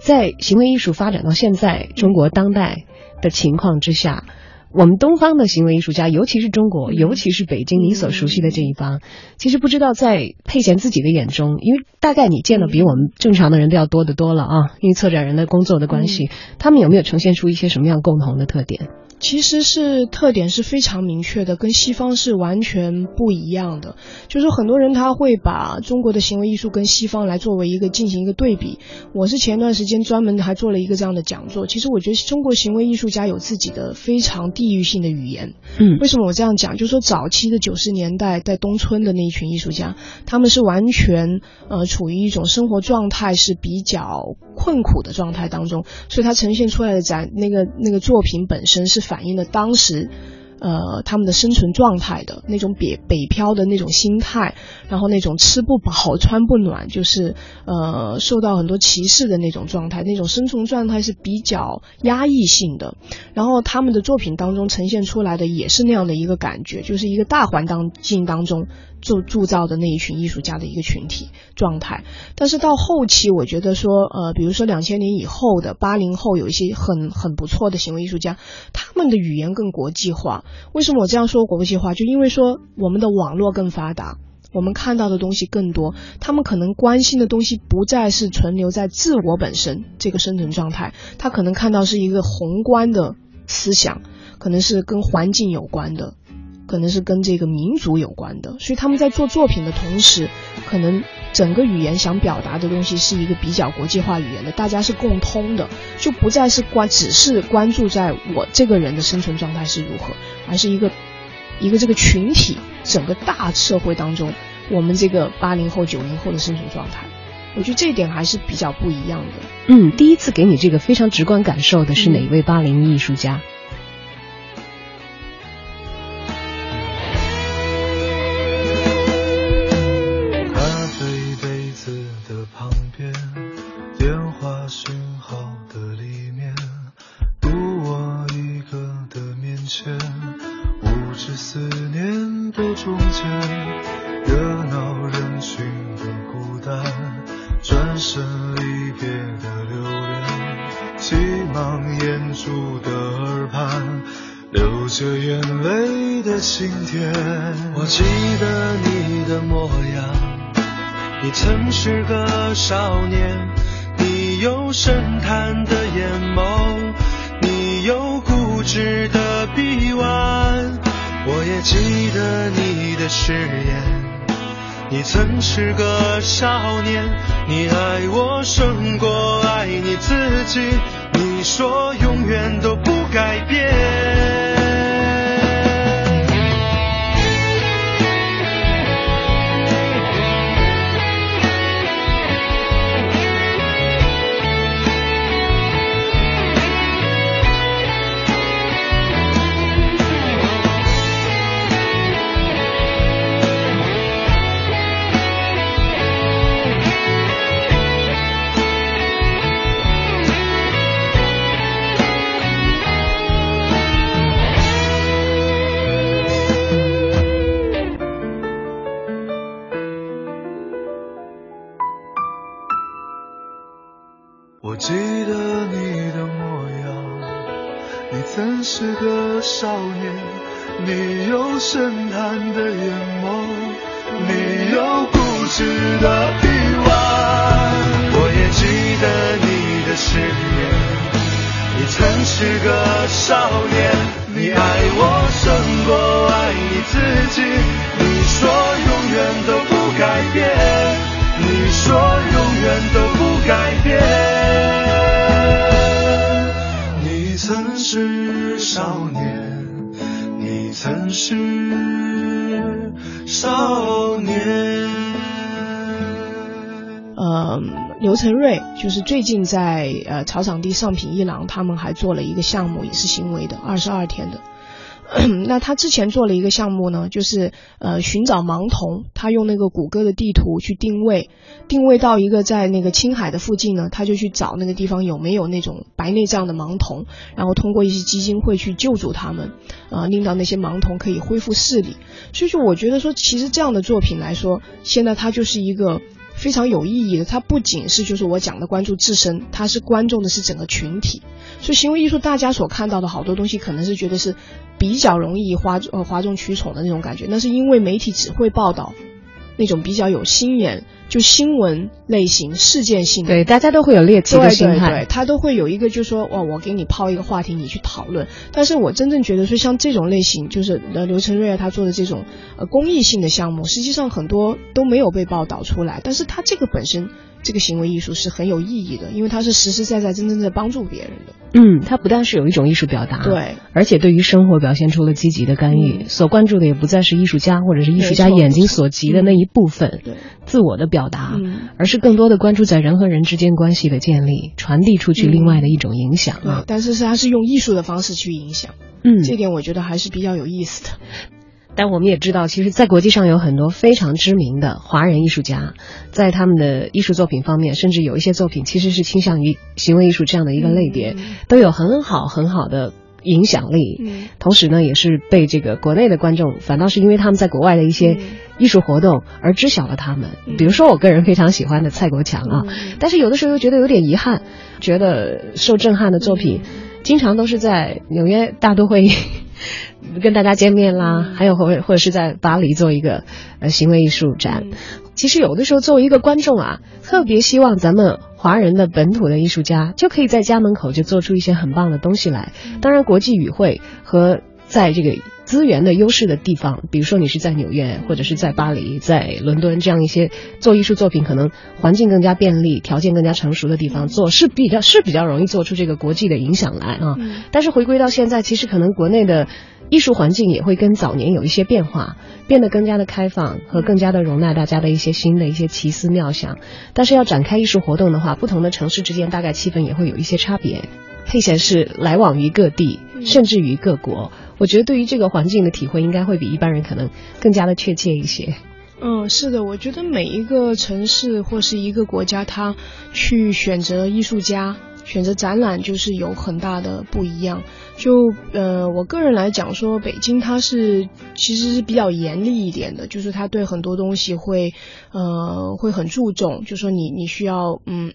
在行为艺术发展到现在中国当代的情况之下，我们东方的行为艺术家，尤其是中国，尤其是北京你所熟悉的这一帮，其实不知道在佩贤自己的眼中，因为大概你见的比我们正常的人都要多得多了啊，因为策展人的工作的关系，他们有没有呈现出一些什么样共同的特点？其实是特点是非常明确的，跟西方是完全不一样的。就是很多人他会把中国的行为艺术跟西方来作为一个进行一个对比。我是前段时间专门还做了一个这样的讲座。其实我觉得中国行为艺术家有自己的非常地域性的语言。嗯，为什么我这样讲？就是说早期的九十年代在东村的那一群艺术家，他们是完全呃处于一种生活状态是比较困苦的状态当中，所以他呈现出来的展那个那个作品本身是。反映了当时，呃，他们的生存状态的那种北北漂的那种心态，然后那种吃不饱穿不暖，就是呃受到很多歧视的那种状态，那种生存状态是比较压抑性的。然后他们的作品当中呈现出来的也是那样的一个感觉，就是一个大环当境当中。铸铸造的那一群艺术家的一个群体状态，但是到后期，我觉得说，呃，比如说两千年以后的八零后，有一些很很不错的行为艺术家，他们的语言更国际化。为什么我这样说国际化？就因为说我们的网络更发达，我们看到的东西更多，他们可能关心的东西不再是存留在自我本身这个生存状态，他可能看到是一个宏观的思想，可能是跟环境有关的。可能是跟这个民族有关的，所以他们在做作品的同时，可能整个语言想表达的东西是一个比较国际化语言的，大家是共通的，就不再是关只是关注在我这个人的生存状态是如何，而是一个一个这个群体整个大社会当中，我们这个八零后九零后的生存状态，我觉得这一点还是比较不一样的。嗯，第一次给你这个非常直观感受的是哪一位八零艺术家？是少年，你爱我胜过爱你自己，最近在呃草场地上品一郎，他们还做了一个项目，也是行为的，二十二天的。那他之前做了一个项目呢，就是呃寻找盲童，他用那个谷歌的地图去定位，定位到一个在那个青海的附近呢，他就去找那个地方有没有那种白内障的盲童，然后通过一些基金会去救助他们，啊，令到那些盲童可以恢复视力。所以说，我觉得说，其实这样的作品来说，现在它就是一个。非常有意义的，它不仅是就是我讲的关注自身，它是关注的是整个群体。所以行为艺术大家所看到的好多东西，可能是觉得是比较容易哗呃哗众取宠的那种感觉，那是因为媒体只会报道。那种比较有心眼，就新闻类型、事件性，对，大家都会有猎奇的心态，对对对，他都会有一个，就是说，哇，我给你抛一个话题，你去讨论。但是我真正觉得说，像这种类型，就是呃刘承瑞他做的这种呃公益性的项目，实际上很多都没有被报道出来，但是他这个本身。这个行为艺术是很有意义的，因为它是实实在在、真正在帮助别人的。嗯，它不但是有一种艺术表达，对，而且对于生活表现出了积极的干预。所关注的也不再是艺术家或者是艺术家眼睛所及的那一部分，对，自我的表达，而是更多的关注在人和人之间关系的建立，传递出去另外的一种影响啊。但是是它是用艺术的方式去影响，嗯，这点我觉得还是比较有意思的。但我们也知道，其实，在国际上有很多非常知名的华人艺术家，在他们的艺术作品方面，甚至有一些作品其实是倾向于行为艺术这样的一个类别，都有很好很好的影响力。同时呢，也是被这个国内的观众，反倒是因为他们在国外的一些艺术活动而知晓了他们。比如说，我个人非常喜欢的蔡国强啊，但是有的时候又觉得有点遗憾，觉得受震撼的作品，经常都是在纽约大都会。跟大家见面啦，还有或或者是在巴黎做一个呃行为艺术展。其实有的时候作为一个观众啊，特别希望咱们华人的本土的艺术家就可以在家门口就做出一些很棒的东西来。当然，国际语汇和在这个资源的优势的地方，比如说你是在纽约或者是在巴黎、在伦敦这样一些做艺术作品可能环境更加便利、条件更加成熟的地方做，是比较是比较容易做出这个国际的影响来啊。但是回归到现在，其实可能国内的。艺术环境也会跟早年有一些变化，变得更加的开放和更加的容纳大家的一些新的一些奇思妙想。但是要展开艺术活动的话，不同的城市之间大概气氛也会有一些差别。佩贤是来往于各地，甚至于各国，我觉得对于这个环境的体会应该会比一般人可能更加的确切一些。嗯，是的，我觉得每一个城市或是一个国家，他去选择艺术家。选择展览就是有很大的不一样。就呃，我个人来讲说，北京它是其实是比较严厉一点的，就是它对很多东西会呃会很注重，就说你你需要嗯。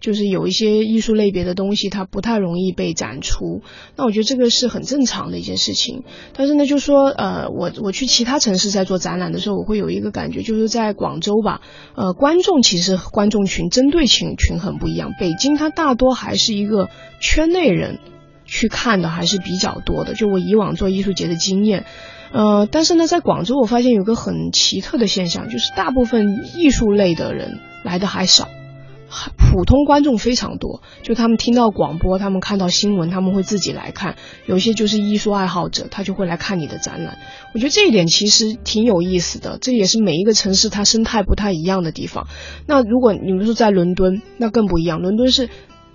就是有一些艺术类别的东西，它不太容易被展出。那我觉得这个是很正常的一件事情。但是呢，就说呃，我我去其他城市在做展览的时候，我会有一个感觉，就是在广州吧，呃，观众其实观众群针对群群很不一样。北京它大多还是一个圈内人去看的，还是比较多的。就我以往做艺术节的经验，呃，但是呢，在广州我发现有个很奇特的现象，就是大部分艺术类的人来的还少。普通观众非常多，就他们听到广播，他们看到新闻，他们会自己来看。有些就是艺术爱好者，他就会来看你的展览。我觉得这一点其实挺有意思的，这也是每一个城市它生态不太一样的地方。那如果你们说在伦敦，那更不一样。伦敦是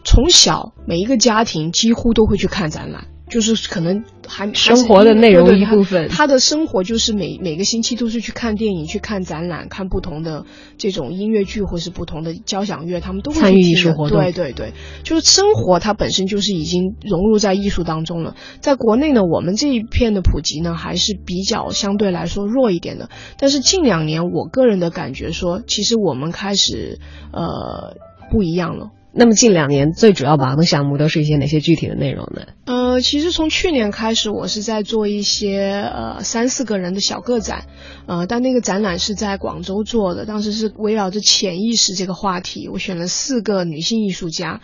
从小每一个家庭几乎都会去看展览。就是可能还生活的内容一部分，他的生活就是每每个星期都是去看电影、去看展览、看不同的这种音乐剧或是不同的交响乐，他们都会参与艺术活动。对对对，就是生活它本身就是已经融入在艺术当中了。在国内呢，我们这一片的普及呢还是比较相对来说弱一点的。但是近两年，我个人的感觉说，其实我们开始呃不一样了。那么近两年最主要忙的项目都是一些哪些具体的内容呢？呃，其实从去年开始，我是在做一些呃三四个人的小个展，呃，但那个展览是在广州做的，当时是围绕着潜意识这个话题，我选了四个女性艺术家。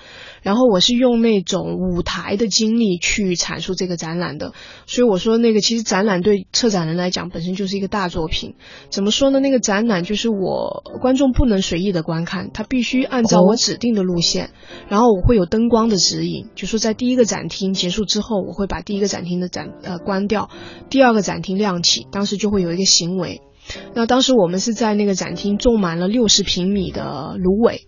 然后我是用那种舞台的经历去阐述这个展览的，所以我说那个其实展览对策展人来讲本身就是一个大作品。怎么说呢？那个展览就是我观众不能随意的观看，他必须按照我指定的路线，然后我会有灯光的指引，就说在第一个展厅结束之后，我会把第一个展厅的展呃关掉，第二个展厅亮起，当时就会有一个行为。那当时我们是在那个展厅种满了六十平米的芦苇。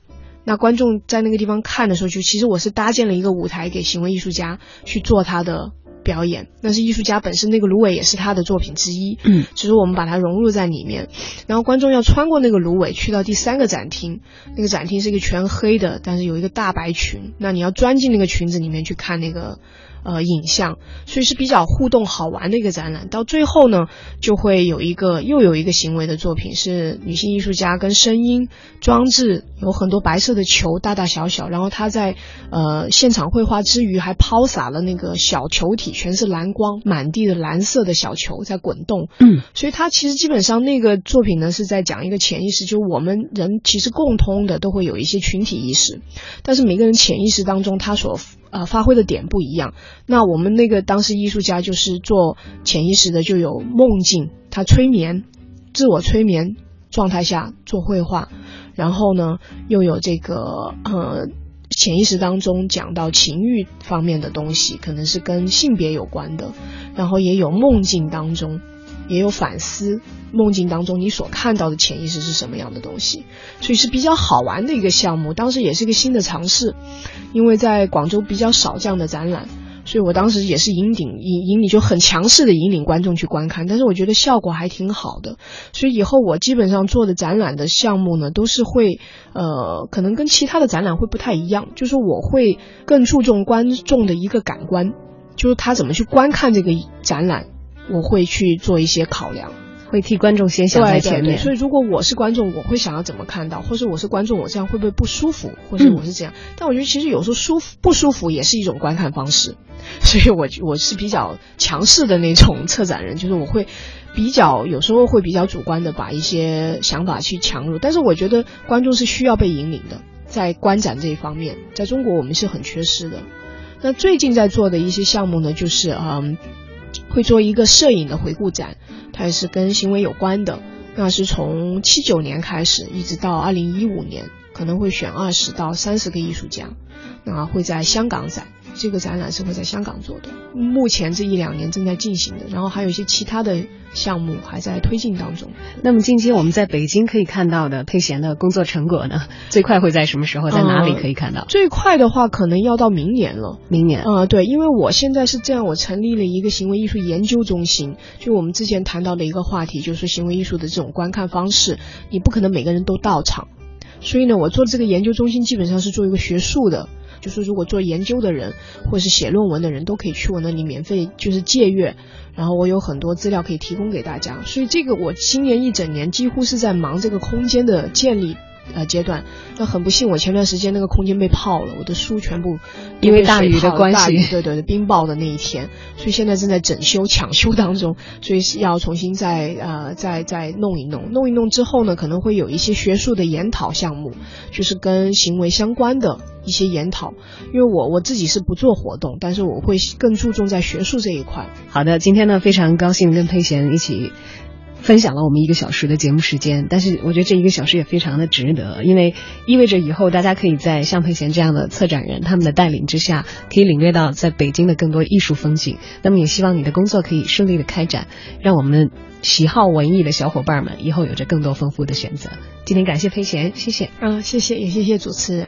那观众在那个地方看的时候，就其实我是搭建了一个舞台给行为艺术家去做他的表演。那是艺术家本身那个芦苇也是他的作品之一，嗯，只是我们把它融入在里面。然后观众要穿过那个芦苇去到第三个展厅，那个展厅是一个全黑的，但是有一个大白裙。那你要钻进那个裙子里面去看那个。呃，影像，所以是比较互动好玩的一个展览。到最后呢，就会有一个又有一个行为的作品，是女性艺术家跟声音装置，有很多白色的球，大大小小。然后她在呃现场绘画之余，还抛洒了那个小球体，全是蓝光，满地的蓝色的小球在滚动。嗯，所以它其实基本上那个作品呢，是在讲一个潜意识，就我们人其实共通的都会有一些群体意识，但是每个人潜意识当中他所呃，发挥的点不一样。那我们那个当时艺术家就是做潜意识的，就有梦境，他催眠，自我催眠状态下做绘画，然后呢又有这个呃潜意识当中讲到情欲方面的东西，可能是跟性别有关的，然后也有梦境当中。也有反思梦境当中你所看到的潜意识是什么样的东西，所以是比较好玩的一个项目。当时也是一个新的尝试，因为在广州比较少这样的展览，所以我当时也是引领引引领就很强势的引领观众去观看。但是我觉得效果还挺好的，所以以后我基本上做的展览的项目呢，都是会呃可能跟其他的展览会不太一样，就是我会更注重观众的一个感官，就是他怎么去观看这个展览。我会去做一些考量，会替观众先想在前面。所以如果我是观众，我会想要怎么看到，或者我是观众，我这样会不会不舒服，或者我是这样。但我觉得其实有时候舒服不舒服也是一种观看方式，所以我我是比较强势的那种策展人，就是我会比较有时候会比较主观的把一些想法去强入。但是我觉得观众是需要被引领的，在观展这一方面，在中国我们是很缺失的。那最近在做的一些项目呢，就是嗯。会做一个摄影的回顾展，它也是跟行为有关的。那是从七九年开始，一直到二零一五年，可能会选二十到三十个艺术家，那会在香港展。这个展览是会在香港做的，目前这一两年正在进行的，然后还有一些其他的项目还在推进当中。那么近期我们在北京可以看到的佩贤的工作成果呢？最快会在什么时候，在哪里可以看到？最快的话可能要到明年了。明年啊，对，因为我现在是这样，我成立了一个行为艺术研究中心，就我们之前谈到的一个话题，就是行为艺术的这种观看方式，你不可能每个人都到场，所以呢，我做这个研究中心基本上是做一个学术的。就是如果做研究的人，或是写论文的人，都可以去我那里免费就是借阅，然后我有很多资料可以提供给大家。所以这个我今年一整年几乎是在忙这个空间的建立。呃，阶段，那很不幸，我前段时间那个空间被泡了，我的书全部因为大雨的关系，对对对，冰雹的那一天，所以现在正在整修 抢修当中，所以是要重新再呃再再弄一弄，弄一弄之后呢，可能会有一些学术的研讨项目，就是跟行为相关的一些研讨，因为我我自己是不做活动，但是我会更注重在学术这一块。好的，今天呢非常高兴跟佩贤一起。分享了我们一个小时的节目时间，但是我觉得这一个小时也非常的值得，因为意味着以后大家可以在像佩贤这样的策展人他们的带领之下，可以领略到在北京的更多艺术风景。那么也希望你的工作可以顺利的开展，让我们喜好文艺的小伙伴们以后有着更多丰富的选择。今天感谢佩贤，谢谢，嗯，谢谢，也谢谢主持人。